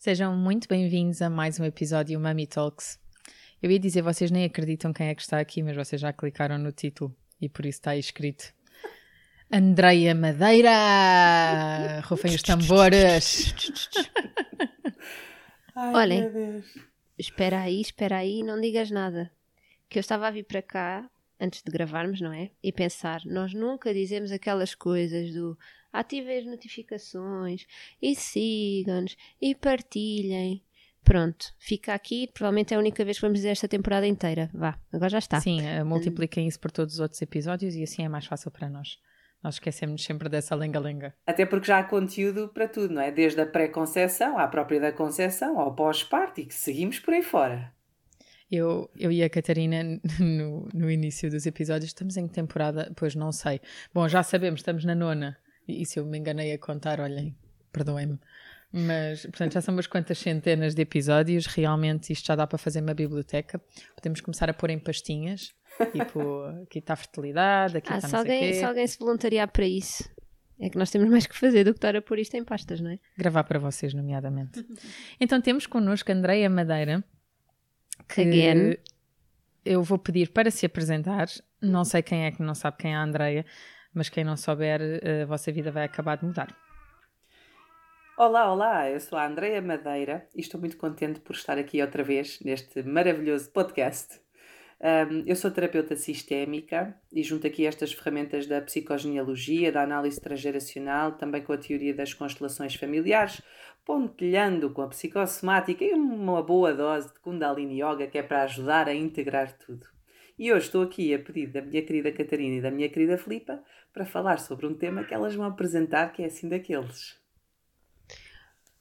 Sejam muito bem-vindos a mais um episódio Mummy Talks. Eu ia dizer, vocês nem acreditam quem é que está aqui, mas vocês já clicaram no título e por isso está aí escrito. Andreia Madeira! Rufem os tambores! Ai, Olhem, espera aí, espera aí, não digas nada. Que eu estava a vir para cá, antes de gravarmos, não é? E pensar, nós nunca dizemos aquelas coisas do ativem as notificações e sigam-nos e partilhem. Pronto, fica aqui. Provavelmente é a única vez que vamos dizer esta temporada inteira. Vá, agora já está. Sim, eh, multipliquem isso por todos os outros episódios e assim é mais fácil para nós. Nós esquecemos sempre dessa lenga-lenga. Até porque já há conteúdo para tudo, não é? Desde a pré-conceição à própria da conceição, ao pós-parto e que seguimos por aí fora. Eu, eu e a Catarina, no, no início dos episódios, estamos em que temporada? Pois não sei. Bom, já sabemos, estamos na nona. E se eu me enganei a contar, olhem, perdoem-me. Mas, portanto, já são umas quantas centenas de episódios. Realmente, isto já dá para fazer uma biblioteca. Podemos começar a pôr em pastinhas. Tipo, aqui está a fertilidade, aqui ah, está se alguém, se alguém se voluntariar para isso, é que nós temos mais que fazer do que estar a pôr isto em pastas, não é? Gravar para vocês, nomeadamente. então, temos connosco a Andreia Madeira. Que Again. eu vou pedir para se apresentar. Não sei quem é que não sabe quem é a Andreia mas quem não souber, a vossa vida vai acabar de mudar. Olá, olá, eu sou a Andreia Madeira e estou muito contente por estar aqui outra vez neste maravilhoso podcast. Um, eu sou terapeuta sistémica e junto aqui estas ferramentas da psicogenealogia, da análise transgeracional, também com a teoria das constelações familiares, pontilhando com a psicossomática e uma boa dose de Kundalini Yoga que é para ajudar a integrar tudo. E hoje estou aqui a pedido da minha querida Catarina e da minha querida Filipa para falar sobre um tema que elas vão apresentar que é assim daqueles.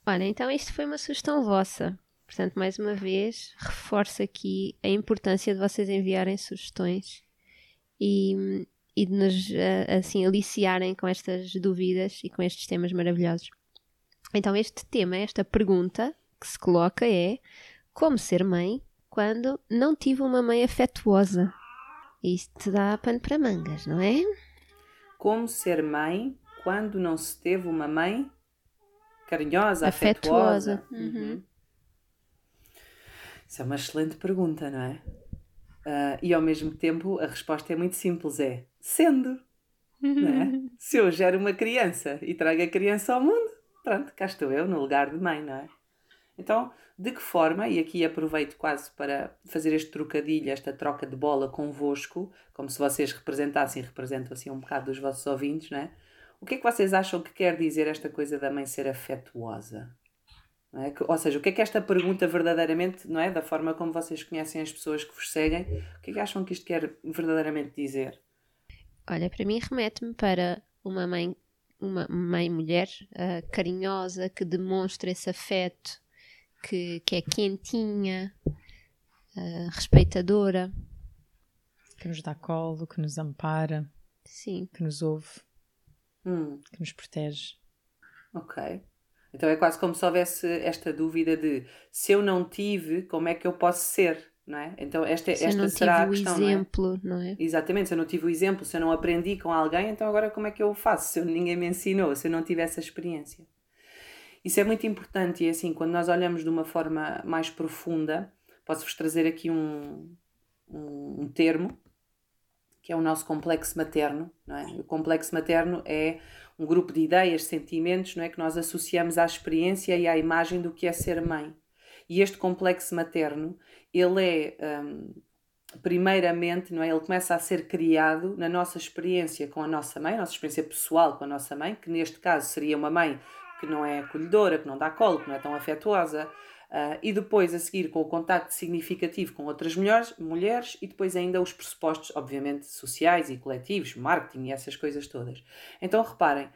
Olha, então isto foi uma sugestão vossa. Portanto, mais uma vez, reforço aqui a importância de vocês enviarem sugestões e, e de nos assim aliciarem com estas dúvidas e com estes temas maravilhosos. Então, este tema, esta pergunta que se coloca é como ser mãe quando não tive uma mãe afetuosa. Isto dá pano para mangas, não é? Como ser mãe quando não se teve uma mãe carinhosa, afetuosa? afetuosa. Uhum. uhum. Isso é uma excelente pergunta, não é? Uh, e ao mesmo tempo a resposta é muito simples: é sendo. Não é? Se eu gero uma criança e trago a criança ao mundo, pronto, cá estou eu no lugar de mãe, não é? Então, de que forma, e aqui aproveito quase para fazer este trocadilho, esta troca de bola convosco, como se vocês representassem, representam assim um bocado dos vossos ouvintes, não é? O que é que vocês acham que quer dizer esta coisa da mãe ser afetuosa? É? Ou seja, o que é que esta pergunta verdadeiramente, não é? Da forma como vocês conhecem as pessoas que vos seguem, o que é que acham que isto quer verdadeiramente dizer? Olha, para mim remete-me para uma mãe, uma mãe mulher uh, carinhosa que demonstra esse afeto que, que é quentinha, uh, respeitadora. Que nos dá colo, que nos ampara. Sim. Que nos ouve. Hum. Que nos protege. Ok. Então é quase como se houvesse esta dúvida de se eu não tive, como é que eu posso ser? Não é? Então esta, se esta será a questão. Se eu não tive o exemplo, não é? não é? Exatamente, se eu não tive o exemplo, se eu não aprendi com alguém, então agora como é que eu faço? Se ninguém me ensinou, se eu não tive essa experiência. Isso é muito importante e assim, quando nós olhamos de uma forma mais profunda, posso-vos trazer aqui um, um, um, termo que é o nosso complexo materno. Não é? O complexo materno é um grupo de ideias, sentimentos não é? que nós associamos à experiência e à imagem do que é ser mãe. E este complexo materno, ele é, um, primeiramente, não é? ele começa a ser criado na nossa experiência com a nossa mãe, nossa experiência pessoal com a nossa mãe, que neste caso seria uma mãe que não é acolhedora, que não dá colo, que não é tão afetuosa, Uh, e depois a seguir com o contacto significativo com outras mulheres, mulheres e depois ainda os pressupostos, obviamente, sociais e coletivos, marketing e essas coisas todas. Então reparem,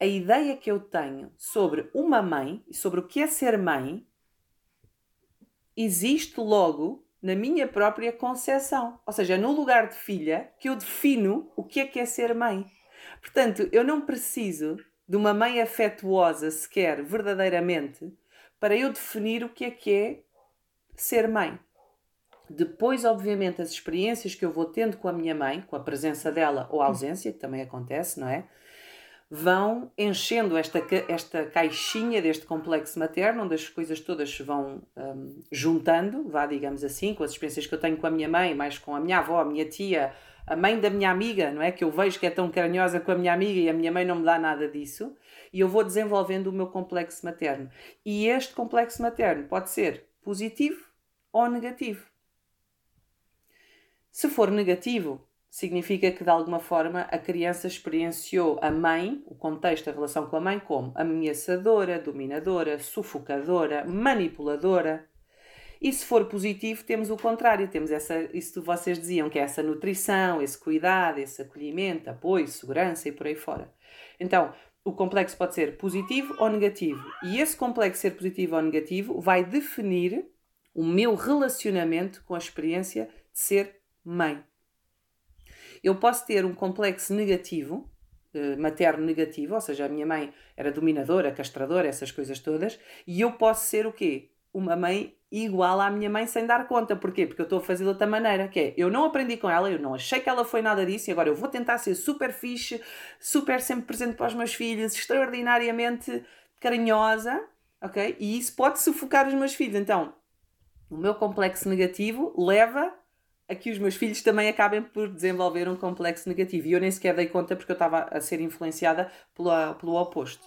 a ideia que eu tenho sobre uma mãe e sobre o que é ser mãe existe logo na minha própria concepção. Ou seja, é no lugar de filha que eu defino o que é que é ser mãe. Portanto, eu não preciso de uma mãe afetuosa sequer verdadeiramente para eu definir o que é que é ser mãe. Depois, obviamente, as experiências que eu vou tendo com a minha mãe, com a presença dela ou a ausência, que também acontece, não é? Vão enchendo esta, esta caixinha deste complexo materno, onde as coisas todas se vão um, juntando, vá, digamos assim, com as experiências que eu tenho com a minha mãe, mais com a minha avó, a minha tia, a mãe da minha amiga, não é? Que eu vejo que é tão carinhosa com a minha amiga e a minha mãe não me dá nada disso e eu vou desenvolvendo o meu complexo materno. E este complexo materno pode ser positivo ou negativo. Se for negativo, significa que de alguma forma a criança experienciou a mãe, o contexto, a relação com a mãe, como ameaçadora, dominadora, sufocadora, manipuladora. E se for positivo, temos o contrário, temos essa, isso que vocês diziam, que é essa nutrição, esse cuidado, esse acolhimento, apoio, segurança e por aí fora. Então, o complexo pode ser positivo ou negativo. E esse complexo ser positivo ou negativo vai definir o meu relacionamento com a experiência de ser mãe. Eu posso ter um complexo negativo, eh, materno negativo, ou seja, a minha mãe era dominadora, castradora, essas coisas todas, e eu posso ser o quê? Uma mãe igual à minha mãe sem dar conta. Porquê? Porque eu estou a fazer de outra maneira, que é, eu não aprendi com ela, eu não achei que ela foi nada disso e agora eu vou tentar ser super fixe, super sempre presente para os meus filhos, extraordinariamente carinhosa, ok? E isso pode sufocar os meus filhos. Então, o meu complexo negativo leva a que os meus filhos também acabem por desenvolver um complexo negativo. E eu nem sequer dei conta porque eu estava a ser influenciada pelo, pelo oposto.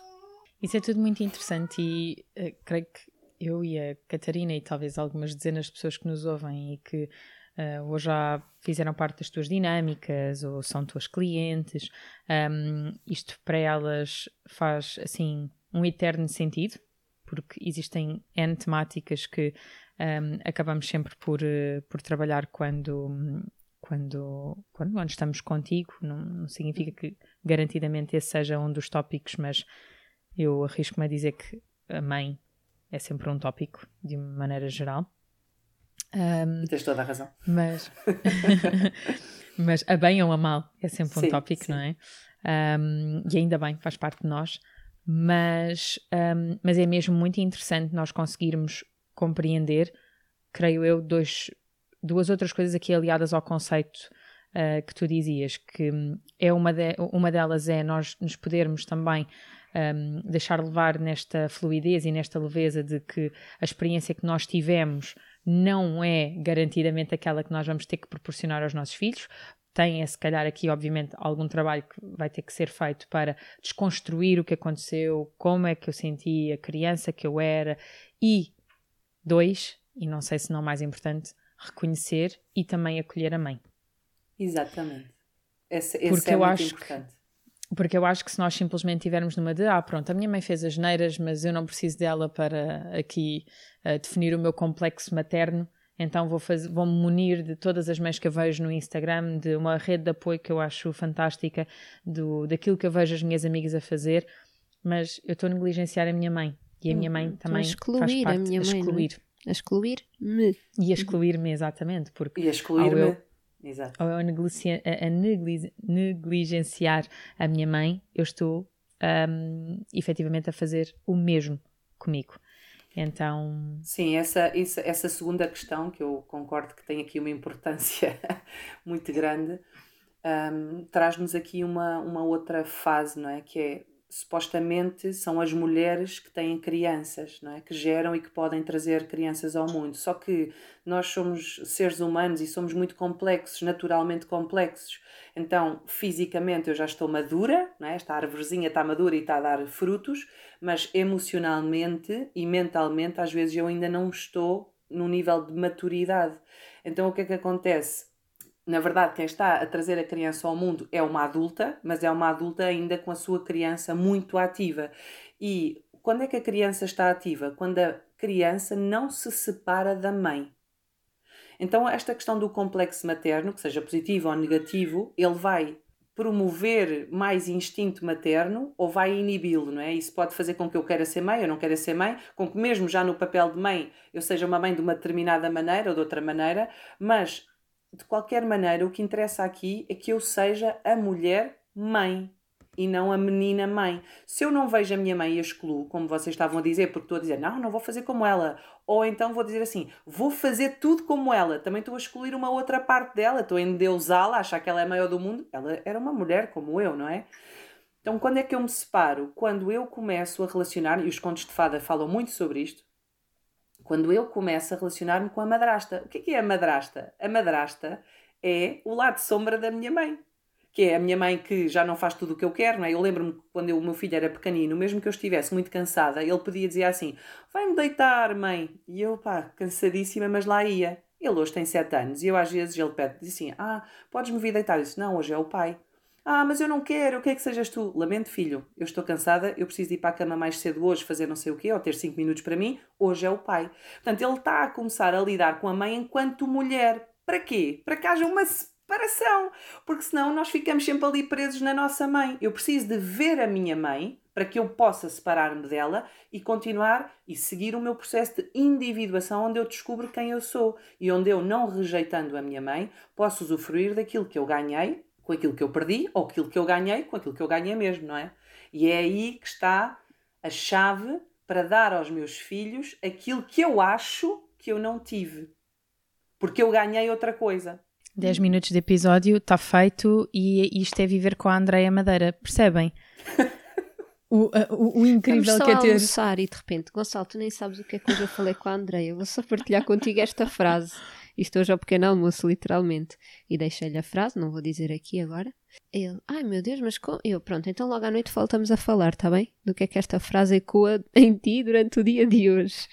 Isso é tudo muito interessante e uh, creio que eu e a Catarina e talvez algumas dezenas de pessoas que nos ouvem e que uh, ou já fizeram parte das tuas dinâmicas ou são tuas clientes, um, isto para elas faz assim um eterno sentido, porque existem N temáticas que um, acabamos sempre por, uh, por trabalhar quando, quando, quando, quando estamos contigo. Não, não significa que garantidamente esse seja um dos tópicos, mas eu arrisco-me a dizer que a mãe é sempre um tópico, de maneira geral. Um, Tens toda a razão. Mas, mas a bem ou a mal é sempre um sim, tópico, sim. não é? Um, e ainda bem, faz parte de nós. Mas, um, mas é mesmo muito interessante nós conseguirmos compreender, creio eu, dois, duas outras coisas aqui aliadas ao conceito uh, que tu dizias, que é uma, de, uma delas é nós nos podermos também um, deixar levar nesta fluidez e nesta leveza de que a experiência que nós tivemos não é garantidamente aquela que nós vamos ter que proporcionar aos nossos filhos. Tem, se calhar, aqui, obviamente, algum trabalho que vai ter que ser feito para desconstruir o que aconteceu, como é que eu senti, a criança que eu era, e, dois, e não sei se não mais importante, reconhecer e também acolher a mãe. Exatamente. Esse, esse Porque é eu acho importante. Que porque eu acho que se nós simplesmente tivermos numa de, ah, pronto, a minha mãe fez as neiras, mas eu não preciso dela para aqui uh, definir o meu complexo materno, então vou fazer, vou-me munir de todas as mães que eu vejo no Instagram, de uma rede de apoio que eu acho fantástica, do, daquilo que eu vejo as minhas amigas a fazer, mas eu estou a negligenciar a minha mãe. E a minha mãe também excluir faz parte a minha mãe, é? excluir. A excluir-me. E a excluir-me, exatamente. Porque e a excluir-me Exato. Ou eu a, a negligenciar a minha mãe, eu estou um, efetivamente a fazer o mesmo comigo. Então. Sim, essa, essa, essa segunda questão, que eu concordo que tem aqui uma importância muito grande, um, traz-nos aqui uma, uma outra fase, não é? Que é supostamente são as mulheres que têm crianças, não é? que geram e que podem trazer crianças ao mundo. Só que nós somos seres humanos e somos muito complexos, naturalmente complexos. Então, fisicamente eu já estou madura, não é? esta árvorezinha está madura e está a dar frutos, mas emocionalmente e mentalmente às vezes eu ainda não estou no nível de maturidade. Então, o que é que acontece? Na verdade, quem está a trazer a criança ao mundo é uma adulta, mas é uma adulta ainda com a sua criança muito ativa. E quando é que a criança está ativa? Quando a criança não se separa da mãe. Então, esta questão do complexo materno, que seja positivo ou negativo, ele vai promover mais instinto materno ou vai inibi-lo, não é? Isso pode fazer com que eu queira ser mãe, eu não queira ser mãe, com que mesmo já no papel de mãe eu seja uma mãe de uma determinada maneira ou de outra maneira, mas de qualquer maneira o que interessa aqui é que eu seja a mulher mãe e não a menina mãe. Se eu não vejo a minha mãe e a excluo, como vocês estavam a dizer, porque estou a dizer, não, não vou fazer como ela, ou então vou dizer assim, vou fazer tudo como ela, também estou a excluir uma outra parte dela, estou a endeusá-la, achar que ela é a maior do mundo, ela era uma mulher como eu, não é? Então, quando é que eu me separo? Quando eu começo a relacionar, e os contos de fada falam muito sobre isto, quando eu começo a relacionar-me com a madrasta. O que é, é a madrasta? A madrasta é o lado sombra da minha mãe que é a minha mãe que já não faz tudo o que eu quero, não é? Eu lembro-me quando eu, o meu filho era pequenino, mesmo que eu estivesse muito cansada, ele podia dizer assim: vai-me deitar, mãe. E eu, pá, cansadíssima, mas lá ia. Ele hoje tem sete anos e eu às vezes ele pede, assim: ah, podes-me vir deitar? Eu disse: não, hoje é o pai. Ah, mas eu não quero, o que é que sejas tu? Lamento, filho, eu estou cansada, eu preciso ir para a cama mais cedo hoje, fazer não sei o quê, ou ter cinco minutos para mim, hoje é o pai. Portanto, ele está a começar a lidar com a mãe enquanto mulher. Para quê? Para que haja uma separação, porque senão nós ficamos sempre ali presos na nossa mãe. Eu preciso de ver a minha mãe para que eu possa separar-me dela e continuar e seguir o meu processo de individuação, onde eu descubro quem eu sou e onde eu, não rejeitando a minha mãe, posso usufruir daquilo que eu ganhei com aquilo que eu perdi ou aquilo que eu ganhei com aquilo que eu ganhei mesmo, não é? E é aí que está a chave para dar aos meus filhos aquilo que eu acho que eu não tive. Porque eu ganhei outra coisa. 10 minutos de episódio, está feito e isto é viver com a Andreia Madeira, percebem? O, o, o, incrível que é ter. almoçar e de repente, Gonçalo, tu nem sabes o que é que eu falei com a Andreia. Vou só partilhar contigo esta frase. Isto hoje ao pequeno almoço, literalmente. E deixei-lhe a frase, não vou dizer aqui agora. Ele, ai meu Deus, mas com. Eu, pronto, então logo à noite voltamos a falar, tá bem? Do que é que esta frase ecoa em ti durante o dia de hoje.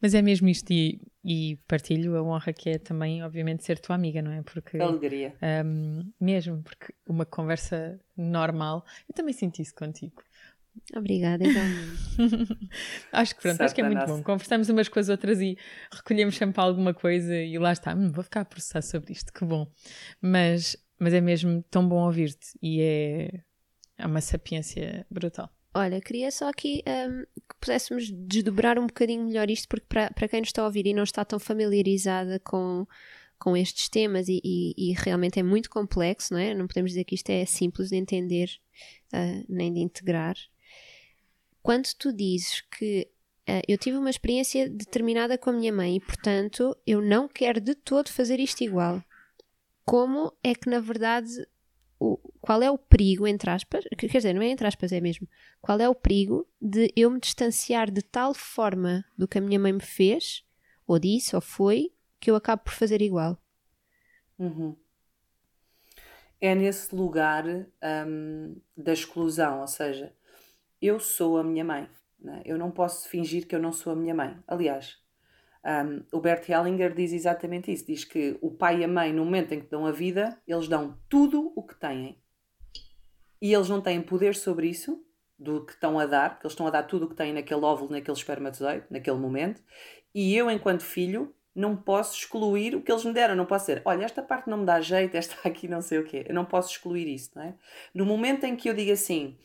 Mas é mesmo isto, e, e, partilho a honra que é também, obviamente, ser tua amiga, não é? Porque, Alegria. Um, mesmo, porque uma conversa normal, eu também senti isso contigo. Obrigada, igualmente. acho que pronto, acho que é muito bom. Conversamos umas com as outras e recolhemos sempre alguma coisa e lá está, hum, vou ficar a processar sobre isto, que bom. Mas, mas é mesmo tão bom ouvir-te e é, é uma sapiência brutal. Olha, queria só aqui um, que pudéssemos desdobrar um bocadinho melhor isto, porque para, para quem nos está a ouvir e não está tão familiarizada com, com estes temas e, e, e, realmente é muito complexo, não é? Não podemos dizer que isto é simples de entender uh, nem de integrar. Quando tu dizes que uh, eu tive uma experiência determinada com a minha mãe e, portanto, eu não quero de todo fazer isto igual, como é que na verdade o, qual é o perigo, entre aspas, quer dizer, não é entre aspas, é mesmo, qual é o perigo de eu me distanciar de tal forma do que a minha mãe me fez, ou disse, ou foi, que eu acabo por fazer igual. Uhum. É nesse lugar um, da exclusão, ou seja, eu sou a minha mãe. Né? Eu não posso fingir que eu não sou a minha mãe. Aliás, um, o Bert Hellinger diz exatamente isso: diz que o pai e a mãe, no momento em que dão a vida, eles dão tudo o que têm. E eles não têm poder sobre isso, do que estão a dar, porque eles estão a dar tudo o que têm naquele óvulo, naquele espermatozoide, naquele momento. E eu, enquanto filho, não posso excluir o que eles me deram. Não posso dizer, olha, esta parte não me dá jeito, esta aqui não sei o quê. Eu não posso excluir isso, não é? No momento em que eu digo assim,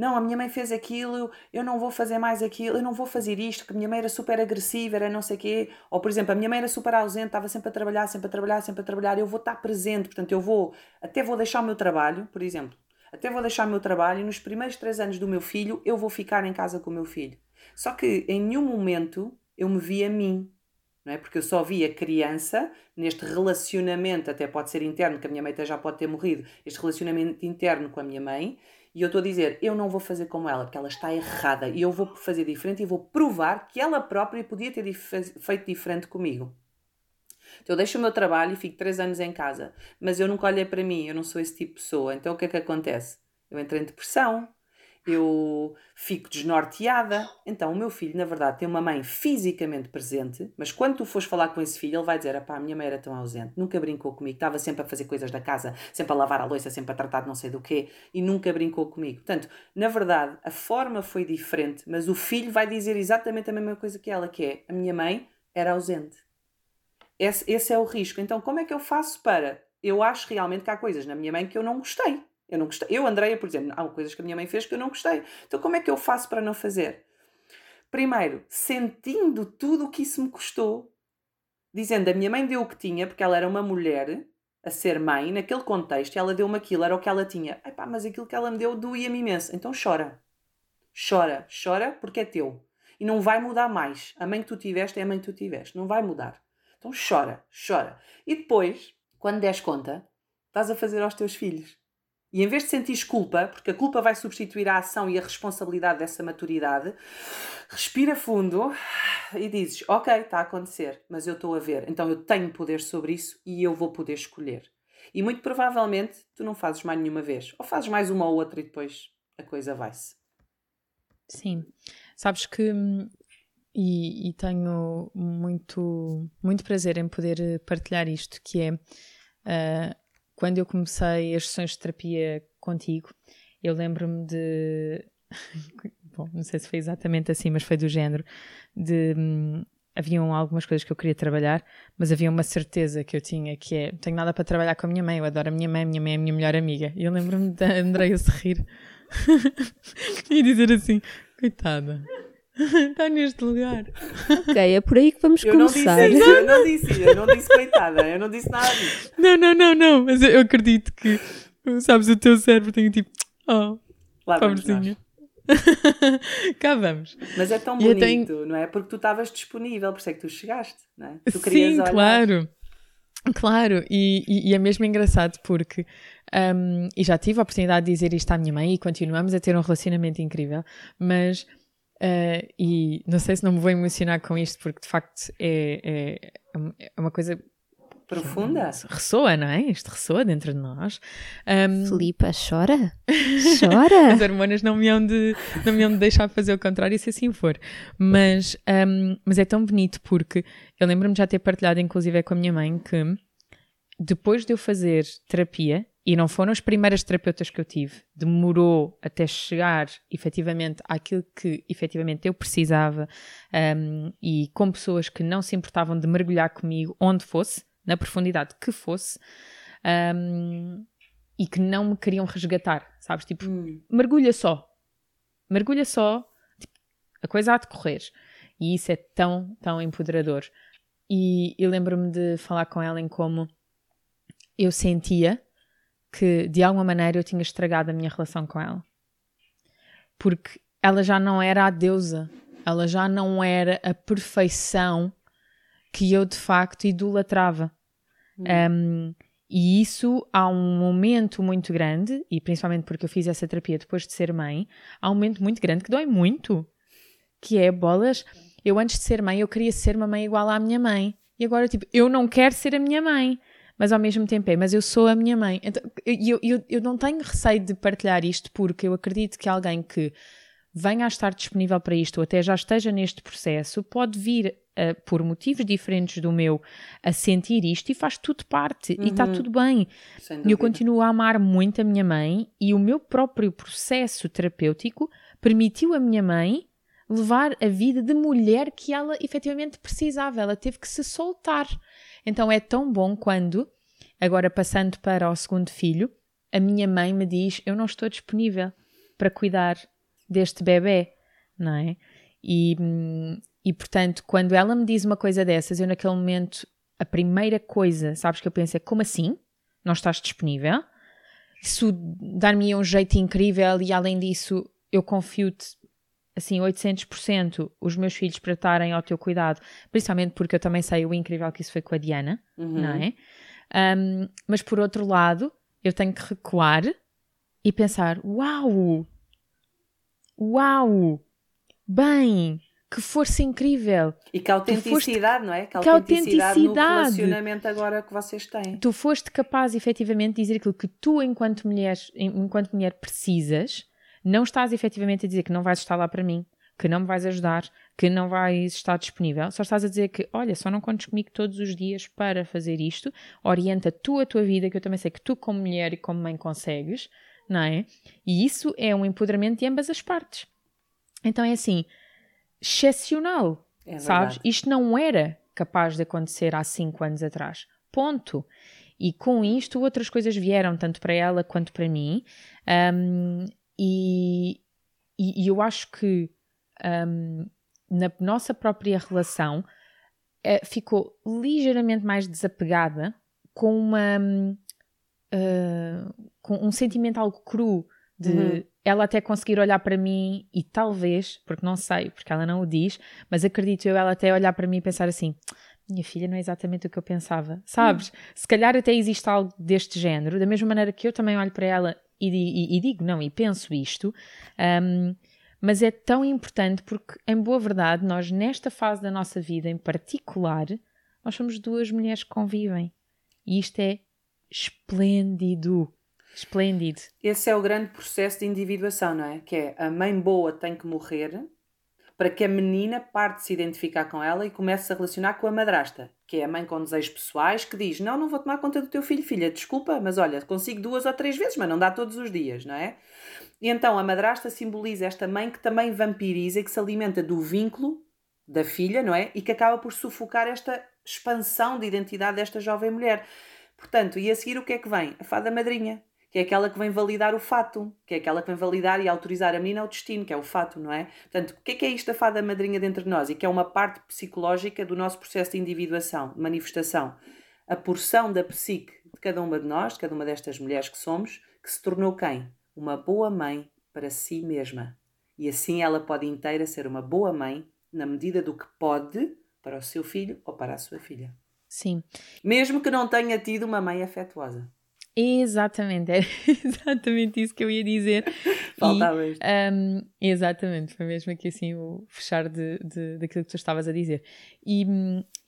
não, a minha mãe fez aquilo, eu não vou fazer mais aquilo, eu não vou fazer isto, que a minha mãe era super agressiva, era não sei quê. Ou, por exemplo, a minha mãe era super ausente, estava sempre a trabalhar, sempre a trabalhar, sempre a trabalhar, eu vou estar presente, portanto, eu vou, até vou deixar o meu trabalho, por exemplo, até vou deixar o meu trabalho e nos primeiros três anos do meu filho eu vou ficar em casa com o meu filho. Só que em nenhum momento eu me vi a mim, não é? Porque eu só vi a criança neste relacionamento, até pode ser interno, que a minha mãe até já pode ter morrido, este relacionamento interno com a minha mãe, e eu estou a dizer, eu não vou fazer como ela, porque ela está errada, e eu vou fazer diferente e vou provar que ela própria podia ter dif feito diferente comigo. Então eu deixo o meu trabalho e fico três anos em casa, mas eu nunca olhei para mim, eu não sou esse tipo de pessoa. Então o que é que acontece? Eu entro em depressão, eu fico desnorteada. Então, o meu filho, na verdade, tem uma mãe fisicamente presente, mas quando tu fores falar com esse filho, ele vai dizer: pá, a minha mãe era tão ausente, nunca brincou comigo, estava sempre a fazer coisas da casa, sempre a lavar a louça, sempre a tratar de não sei do quê, e nunca brincou comigo. Portanto, na verdade, a forma foi diferente, mas o filho vai dizer exatamente a mesma coisa que ela, que é: a minha mãe era ausente. Esse, esse é o risco. Então, como é que eu faço para. Eu acho realmente que há coisas na minha mãe que eu não gostei eu não gostei. Eu, Andreia, por exemplo, há coisas que a minha mãe fez que eu não gostei. Então, como é que eu faço para não fazer? Primeiro, sentindo tudo o que isso me custou, dizendo a minha mãe deu o que tinha, porque ela era uma mulher a ser mãe, naquele contexto, ela deu-me aquilo, era o que ela tinha. Epá, mas aquilo que ela me deu doía-me imenso. Então chora. Chora, chora, porque é teu. E não vai mudar mais. A mãe que tu tiveste é a mãe que tu tiveste. Não vai mudar. Então chora, chora. E depois, quando des conta, estás a fazer aos teus filhos. E em vez de sentir culpa, porque a culpa vai substituir a ação e a responsabilidade dessa maturidade, respira fundo e dizes: Ok, está a acontecer, mas eu estou a ver, então eu tenho poder sobre isso e eu vou poder escolher. E muito provavelmente tu não fazes mais nenhuma vez, ou fazes mais uma ou outra e depois a coisa vai-se. Sim, sabes que. E, e, tenho muito, muito prazer em poder partilhar isto, que é. Uh, quando eu comecei as sessões de terapia contigo, eu lembro-me de. Bom, não sei se foi exatamente assim, mas foi do género. De. Hum, haviam algumas coisas que eu queria trabalhar, mas havia uma certeza que eu tinha que é: tenho nada para trabalhar com a minha mãe, eu adoro a minha mãe, a minha mãe é a minha melhor amiga. E eu lembro-me da Andreia se rir e dizer assim: coitada. Está neste lugar. Ok, é por aí que vamos eu começar. Não disse, eu não disse, eu não disse coitada, eu não disse nada disso. Não, não, não, não, mas eu acredito que, sabes, o teu cérebro tem tipo, oh, Lá pobrezinha. Cá vamos. Mas é tão bonito, tenho... não é? Porque tu estavas disponível, por isso é que tu chegaste, não é? Tu Sim, olhar. claro. Claro, e, e, e, é mesmo engraçado porque, um, e já tive a oportunidade de dizer isto à minha mãe e continuamos a ter um relacionamento incrível, mas Uh, e não sei se não me vou emocionar com isto, porque de facto é, é, é uma coisa profunda. Ressoa, não é? Isto ressoa dentro de nós. Um... Filipa, chora? Chora? As hormonas não me, hão de, não me hão de deixar fazer o contrário se assim for. Mas, um, mas é tão bonito porque eu lembro-me de já ter partilhado, inclusive, com a minha mãe, que depois de eu fazer terapia, e não foram as primeiras terapeutas que eu tive. Demorou até chegar efetivamente àquilo que efetivamente eu precisava um, e com pessoas que não se importavam de mergulhar comigo onde fosse, na profundidade que fosse, um, e que não me queriam resgatar, sabes? Tipo, hum. mergulha só. Mergulha só, tipo, a coisa há de correr. E isso é tão, tão empoderador. E eu lembro-me de falar com ela em como eu sentia que de alguma maneira eu tinha estragado a minha relação com ela. Porque ela já não era a deusa, ela já não era a perfeição que eu de facto idolatrava. Hum. Um, e isso há um momento muito grande, e principalmente porque eu fiz essa terapia depois de ser mãe, há um momento muito grande que dói muito, que é bolas. Eu antes de ser mãe, eu queria ser uma mãe igual à minha mãe. E agora, tipo, eu não quero ser a minha mãe mas ao mesmo tempo é, mas eu sou a minha mãe. Então, eu, eu, eu não tenho receio de partilhar isto porque eu acredito que alguém que venha a estar disponível para isto ou até já esteja neste processo pode vir uh, por motivos diferentes do meu a sentir isto e faz tudo parte uhum. e está tudo bem. Eu continuo a amar muito a minha mãe e o meu próprio processo terapêutico permitiu a minha mãe levar a vida de mulher que ela efetivamente precisava. Ela teve que se soltar. Então é tão bom quando, agora passando para o segundo filho, a minha mãe me diz: Eu não estou disponível para cuidar deste bebê, não é? E, e portanto, quando ela me diz uma coisa dessas, eu naquele momento, a primeira coisa, sabes que eu penso é: Como assim? Não estás disponível? Isso dar-me um jeito incrível e além disso, eu confio-te assim 800% os meus filhos para estarem ao teu cuidado, principalmente porque eu também sei o incrível que isso foi com a Diana, uhum. não é? Um, mas por outro lado, eu tenho que recuar e pensar: uau! Uau! Bem! Que força incrível! E que autenticidade, foste... não é? Que autenticidade, que autenticidade no relacionamento agora que vocês têm. Tu foste capaz, efetivamente, de dizer aquilo que tu, enquanto mulher, enquanto mulher precisas, não estás efetivamente a dizer que não vais estar lá para mim, que não me vais ajudar, que não vais estar disponível, só estás a dizer que, olha, só não contes comigo todos os dias para fazer isto, orienta tu a tua vida, que eu também sei que tu, como mulher e como mãe, consegues, não é? E isso é um empoderamento de ambas as partes. Então é assim, excepcional, é sabes? Isto não era capaz de acontecer há cinco anos atrás. Ponto. E com isto outras coisas vieram, tanto para ela quanto para mim. Um, e, e, e, eu acho que um, na nossa própria relação uh, ficou ligeiramente mais desapegada com uma uh, com um sentimento algo cru de uhum. ela até conseguir olhar para mim e talvez, porque não sei, porque ela não o diz, mas acredito eu ela até olhar para mim e pensar assim minha filha não é exatamente o que eu pensava, sabes? Hum. Se calhar até existe algo deste género, da mesma maneira que eu também olho para ela e, e, e digo, não, e penso isto, um, mas é tão importante porque, em boa verdade, nós nesta fase da nossa vida em particular, nós somos duas mulheres que convivem. E isto é esplêndido. Esplêndido. Esse é o grande processo de individuação, não é? Que é a mãe boa tem que morrer para que a menina parte se identificar com ela e comece a relacionar com a madrasta, que é a mãe com desejos pessoais, que diz: Não, não vou tomar conta do teu filho, filha, desculpa, mas olha, consigo duas ou três vezes, mas não dá todos os dias, não é? E então a madrasta simboliza esta mãe que também vampiriza e que se alimenta do vínculo da filha, não é? E que acaba por sufocar esta expansão de identidade desta jovem mulher. Portanto, e a seguir o que é que vem? A fada madrinha, que é aquela que vem validar o fato, que é aquela que vem validar e autorizar a menina ao destino, que é o fato, não é? Portanto, o que é que é isto da fada madrinha dentro de nós? E que é uma parte psicológica do nosso processo de individuação, de manifestação. A porção da psique de cada uma de nós, de cada uma destas mulheres que somos, que se tornou quem? Uma boa mãe para si mesma. E assim ela pode inteira ser uma boa mãe, na medida do que pode, para o seu filho ou para a sua filha. Sim. Mesmo que não tenha tido uma mãe afetuosa. Exatamente, era exatamente isso que eu ia dizer. Faltava isto. Um, exatamente, foi mesmo aqui assim o fechar de, de, daquilo que tu estavas a dizer. E,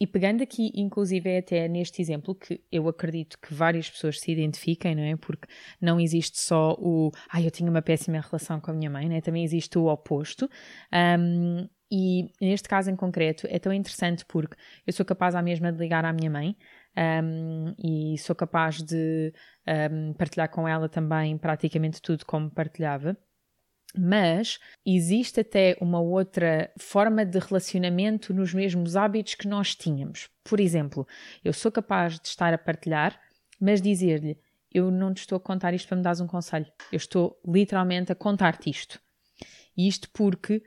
e pegando aqui, inclusive, é até neste exemplo que eu acredito que várias pessoas se identifiquem, não é? Porque não existe só o ah, eu tinha uma péssima relação com a minha mãe, né? também existe o oposto. Um, e neste caso em concreto é tão interessante porque eu sou capaz à mesma de ligar à minha mãe um, e sou capaz de um, partilhar com ela também praticamente tudo como partilhava. Mas existe até uma outra forma de relacionamento nos mesmos hábitos que nós tínhamos. Por exemplo, eu sou capaz de estar a partilhar, mas dizer-lhe: Eu não te estou a contar isto para me dar um conselho. Eu estou literalmente a contar-te isto. E isto porque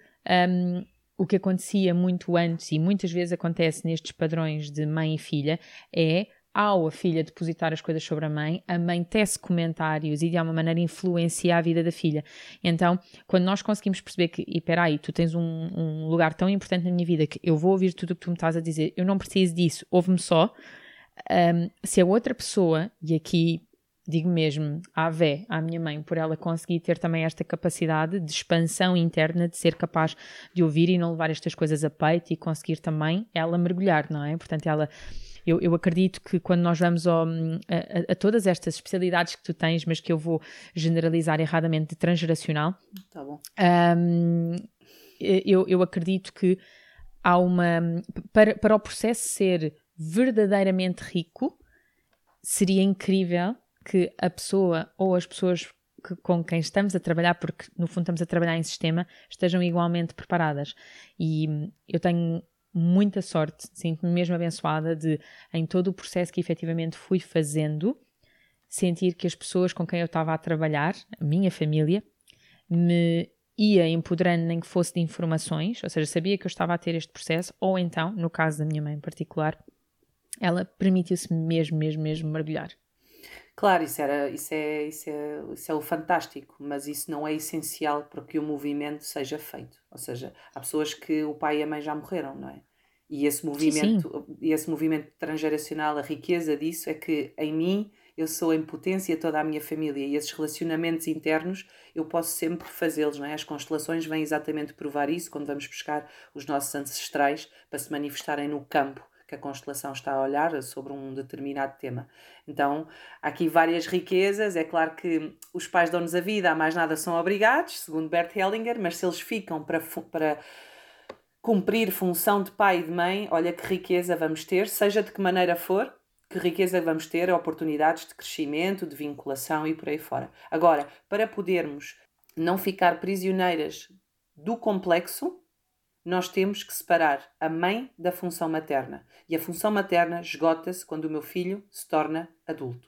um, o que acontecia muito antes e muitas vezes acontece nestes padrões de mãe e filha é ao a filha depositar as coisas sobre a mãe, a mãe tece comentários e de alguma maneira influencia a vida da filha. Então, quando nós conseguimos perceber que, e peraí, tu tens um, um, lugar tão importante na minha vida que eu vou ouvir tudo o que tu me estás a dizer, eu não preciso disso, ouve-me só. Um, se a outra pessoa, e aqui digo mesmo à Vé, à minha mãe, por ela conseguir ter também esta capacidade de expansão interna, de ser capaz de ouvir e não levar estas coisas a peito e conseguir também ela mergulhar, não é? Portanto, ela. Eu, eu acredito que quando nós vamos ao, a, a, todas estas especialidades que tu tens, mas que eu vou generalizar erradamente de transgeracional, tá bom. Um, eu, eu acredito que há uma. Para, para o processo ser verdadeiramente rico, seria incrível que a pessoa ou as pessoas que, com quem estamos a trabalhar, porque no fundo estamos a trabalhar em sistema, estejam igualmente preparadas. E hum, eu tenho muita sorte, sinto-me mesmo abençoada de, em todo o processo que efetivamente fui fazendo, sentir que as pessoas com quem eu estava a trabalhar, a minha família, me ia empoderando nem que fosse de informações, ou seja, sabia que eu estava a ter este processo, ou então, no caso da minha mãe em particular, ela permitiu-se mesmo, mesmo, mesmo mergulhar. Claro, isso, era, isso, é, isso, é, isso é o fantástico, mas isso não é essencial para que o movimento seja feito. Ou seja, há pessoas que o pai e a mãe já morreram, não é? E esse movimento, sim, sim. esse movimento transgeracional, a riqueza disso é que em mim eu sou em potência toda a minha família e esses relacionamentos internos eu posso sempre fazê-los, não é? As constelações vêm exatamente provar isso quando vamos buscar os nossos ancestrais para se manifestarem no campo que a constelação está a olhar sobre um determinado tema. Então, há aqui várias riquezas. É claro que os pais dão-nos a vida, a mais nada são obrigados, segundo Bert Hellinger, mas se eles ficam para, para cumprir função de pai e de mãe, olha que riqueza vamos ter, seja de que maneira for, que riqueza vamos ter, oportunidades de crescimento, de vinculação e por aí fora. Agora, para podermos não ficar prisioneiras do complexo, nós temos que separar a mãe da função materna. E a função materna esgota-se quando o meu filho se torna adulto.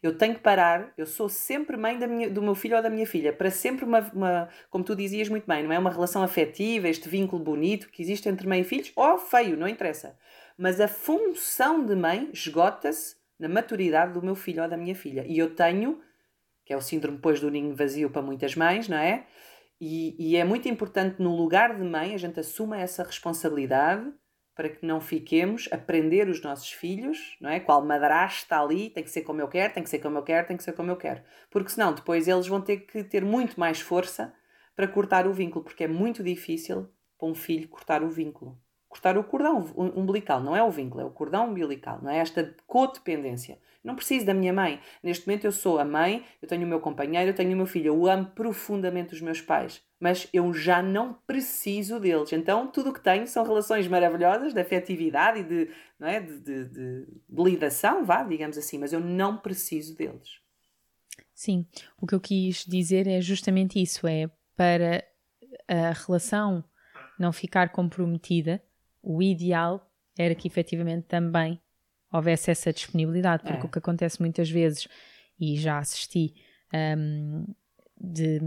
Eu tenho que parar, eu sou sempre mãe minha, do meu filho ou da minha filha, para sempre uma, uma, como tu dizias muito bem, não é uma relação afetiva, este vínculo bonito que existe entre mãe e filhos, ou feio, não interessa. Mas a função de mãe esgota-se na maturidade do meu filho ou da minha filha. E eu tenho, que é o síndrome depois do ninho vazio para muitas mães, não é? E, e, é muito importante, no lugar de mãe, a gente assuma essa responsabilidade para que não fiquemos a prender os nossos filhos, não é? Qual madrasta está ali, tem que ser como eu quero, tem que ser como eu quero, tem que ser como eu quero. Porque senão depois eles vão ter que ter muito mais força para cortar o vínculo, porque é muito difícil para um filho cortar o vínculo cortar o cordão umbilical, não é o vínculo, é o cordão umbilical, não é esta codependência. Não preciso da minha mãe. Neste momento eu sou a mãe, eu tenho o meu companheiro, eu tenho o meu filho, eu amo profundamente os meus pais, mas eu já não preciso deles. Então tudo o que tenho são relações maravilhosas de afetividade e de, não é, de, de, de, de lidação, vá, digamos assim, mas eu não preciso deles. Sim, o que eu quis dizer é justamente isso, é para a relação não ficar comprometida, o ideal era que efetivamente também houvesse essa disponibilidade, porque é. o que acontece muitas vezes, e já assisti, um, de,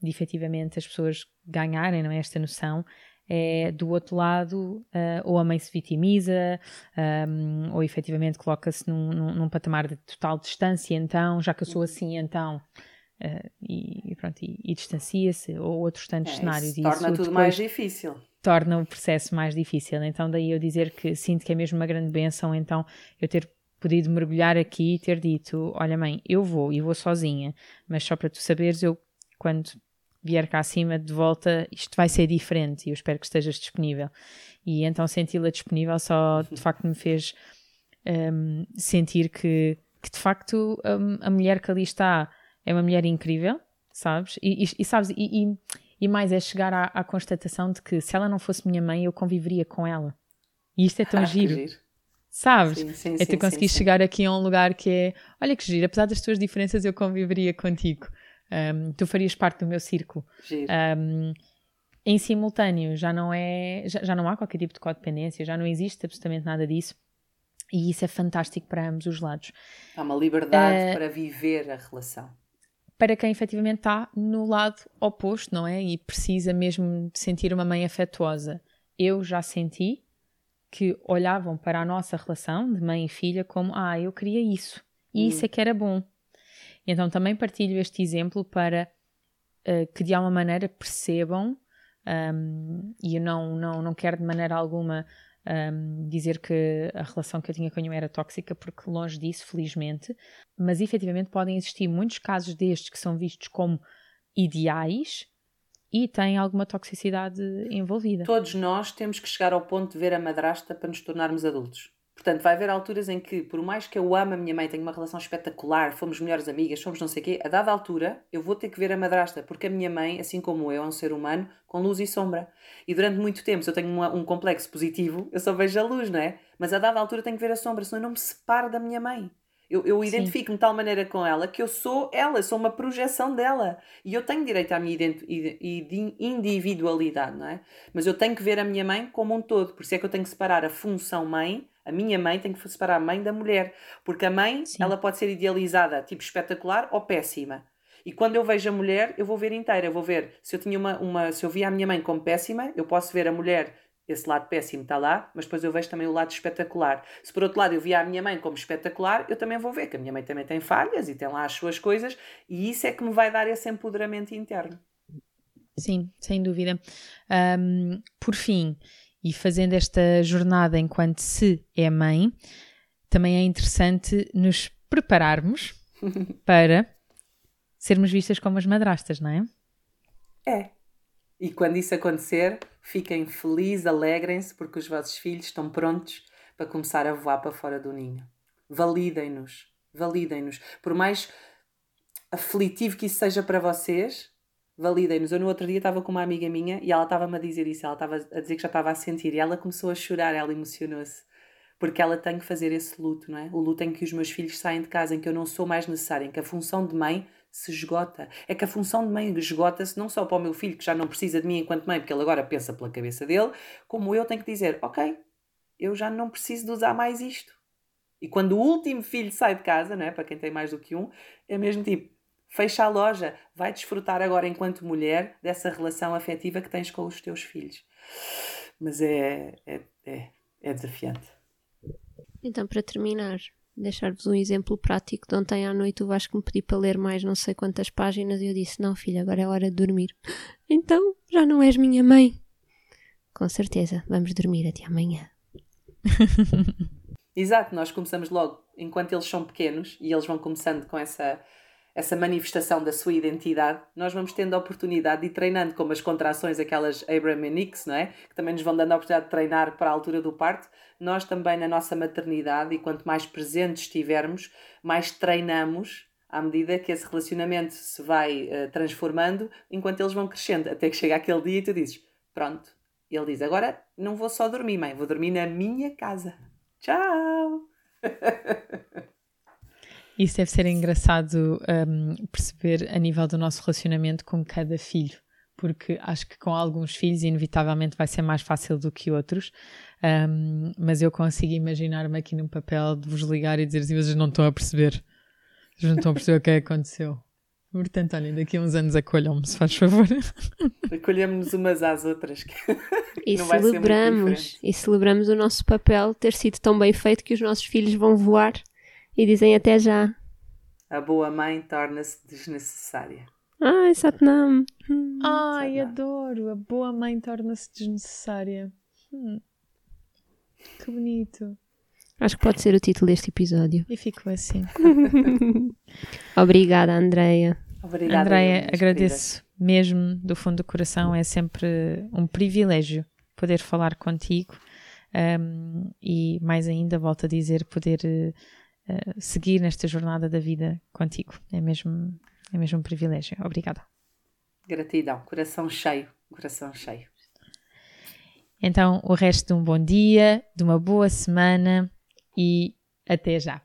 de efetivamente as pessoas ganharem não é, esta noção, é do outro lado, uh, ou a mãe se vitimiza, um, ou efetivamente coloca-se num, num, num, patamar de total distância, então, já que eu sou assim, então. Uh, e, pronto, e, e distancia-se, ou outros tantos é, cenários. Isso torna tudo mais difícil torna o processo mais difícil. Então, daí eu dizer que sinto que é mesmo uma grande benção, então eu ter podido mergulhar aqui e ter dito: Olha, mãe, eu vou e vou sozinha, mas só para tu saberes, eu quando vier cá acima de volta, isto vai ser diferente e eu espero que estejas disponível. E então senti-la disponível só de facto me fez um, sentir que, que de facto um, a mulher que ali está é uma mulher incrível, sabes? E, e, e sabes, e, e e mais é chegar à, à, constatação de que se ela não fosse minha mãe, eu conviveria com ela. E isto é tão ah, giro. giro. Sabes? Sim, sim, é tu conseguir chegar aqui a um lugar que é: olha que giro, apesar das tuas diferenças, eu conviveria contigo. Um, tu farias parte do meu círculo. Um, em simultâneo, já não é, já, já não há qualquer tipo de codependência, já não existe absolutamente nada disso. E isso é fantástico para ambos os lados. Há uma liberdade uh, para viver a relação para quem efetivamente está no lado oposto, não é? E precisa mesmo de sentir uma mãe afetuosa. Eu já senti que olhavam para a nossa relação de mãe e filha como, ah, eu queria isso. E hum. isso é que era bom. Então também partilho este exemplo para uh, que de alguma maneira percebam, um, e eu não, não, não quero de maneira alguma um, dizer que a relação que eu tinha com a era tóxica, porque longe disso, felizmente, mas efetivamente podem existir muitos casos destes que são vistos como ideais e têm alguma toxicidade envolvida. Todos nós temos que chegar ao ponto de ver a madrasta para nos tornarmos adultos. Portanto, vai haver alturas em que, por mais que eu ame a minha mãe, tenho uma relação espetacular, fomos melhores amigas, fomos não sei o quê, a dada altura eu vou ter que ver a madrasta, porque a minha mãe, assim como eu, é um ser humano com luz e sombra. E durante muito tempo, se eu tenho uma, um complexo positivo, eu só vejo a luz, não é? Mas a dada altura tenho que ver a sombra, senão eu não me separo da minha mãe. Eu, eu identifico-me de tal maneira com ela que eu sou ela, sou uma projeção dela. E eu tenho direito à minha individualidade, não é? Mas eu tenho que ver a minha mãe como um todo. Por isso é que eu tenho que separar a função mãe a minha mãe tem que separar a mãe da mulher. Porque a mãe, Sim. ela pode ser idealizada, tipo espetacular ou péssima. E quando eu vejo a mulher, eu vou ver inteira. Eu vou ver, se eu tinha uma, uma se eu via a minha mãe como péssima, eu posso ver a mulher esse lado péssimo está lá, mas depois eu vejo também o lado espetacular. Se por outro lado eu via a minha mãe como espetacular, eu também vou ver que a minha mãe também tem falhas e tem lá as suas coisas, e isso é que me vai dar esse empoderamento interno. Sim, sem dúvida. Um, por fim, e fazendo esta jornada enquanto se é mãe, também é interessante nos prepararmos para sermos vistas como as madrastas, não é? É. E quando isso acontecer, fiquem felizes, alegrem-se, porque os vossos filhos estão prontos para começar a voar para fora do ninho. Validem-nos, validem-nos. Por mais aflitivo que isso seja para vocês, validem-nos. Eu no outro dia estava com uma amiga minha e ela estava-me a dizer isso, ela estava a dizer que já estava a sentir e ela começou a chorar, ela emocionou-se. Porque ela tem que fazer esse luto, não é? O luto em que os meus filhos saem de casa, em que eu não sou mais necessária, em que a função de mãe se esgota. É que a função de mãe esgota-se não só para o meu filho, que já não precisa de mim enquanto mãe, porque ele agora pensa pela cabeça dele, como eu tenho que dizer: ok, eu já não preciso de usar mais isto. E quando o último filho sai de casa, não é? para quem tem mais do que um, é mesmo tipo: fecha a loja, vai desfrutar agora, enquanto mulher, dessa relação afetiva que tens com os teus filhos. Mas é, é, é, é desafiante. Então, para terminar, deixar-vos um exemplo prático de ontem à noite o Vasco me pediu para ler mais não sei quantas páginas e eu disse, não filha, agora é hora de dormir. Então, já não és minha mãe. Com certeza, vamos dormir até amanhã. Exato, nós começamos logo, enquanto eles são pequenos e eles vão começando com essa essa manifestação da sua identidade, nós vamos tendo a oportunidade de ir treinando, como as contrações, aquelas Abraham e Nix, não é? Que também nos vão dando a oportunidade de treinar para a altura do parto. Nós também, na nossa maternidade, e quanto mais presentes estivermos, mais treinamos à medida que esse relacionamento se vai uh, transformando, enquanto eles vão crescendo, até que chega aquele dia e tu dizes: Pronto. E ele diz: Agora não vou só dormir, mãe, vou dormir na minha casa. Tchau! Isso deve ser engraçado um, perceber a nível do nosso relacionamento com cada filho, porque acho que com alguns filhos, inevitavelmente, vai ser mais fácil do que outros. Um, mas eu consigo imaginar-me aqui num papel de vos ligar e dizer assim: vocês não estão a perceber, vocês não estão a perceber o que é que aconteceu. Portanto, olhem, daqui a uns anos acolham-me, se faz favor. Acolhemos umas às outras. e celebramos, e celebramos o nosso papel ter sido tão bem feito que os nossos filhos vão voar e dizem até já. A boa mãe torna-se desnecessária. Ai, Satnam. Hum, Ai, Satnam. adoro. A boa mãe torna-se desnecessária. Hum. Que bonito. Acho que pode ser o título deste episódio. E ficou assim. Obrigada, Andreia. Obrigada. Andreia, agradeço mesmo do fundo do coração. É sempre um privilégio poder falar contigo. Um, e mais ainda, volto a dizer, poder seguir nesta jornada da vida contigo. É mesmo, é mesmo um privilégio. Obrigada. Gratidão, coração cheio, coração cheio. Então, o resto de um bom dia, de uma boa semana e até já.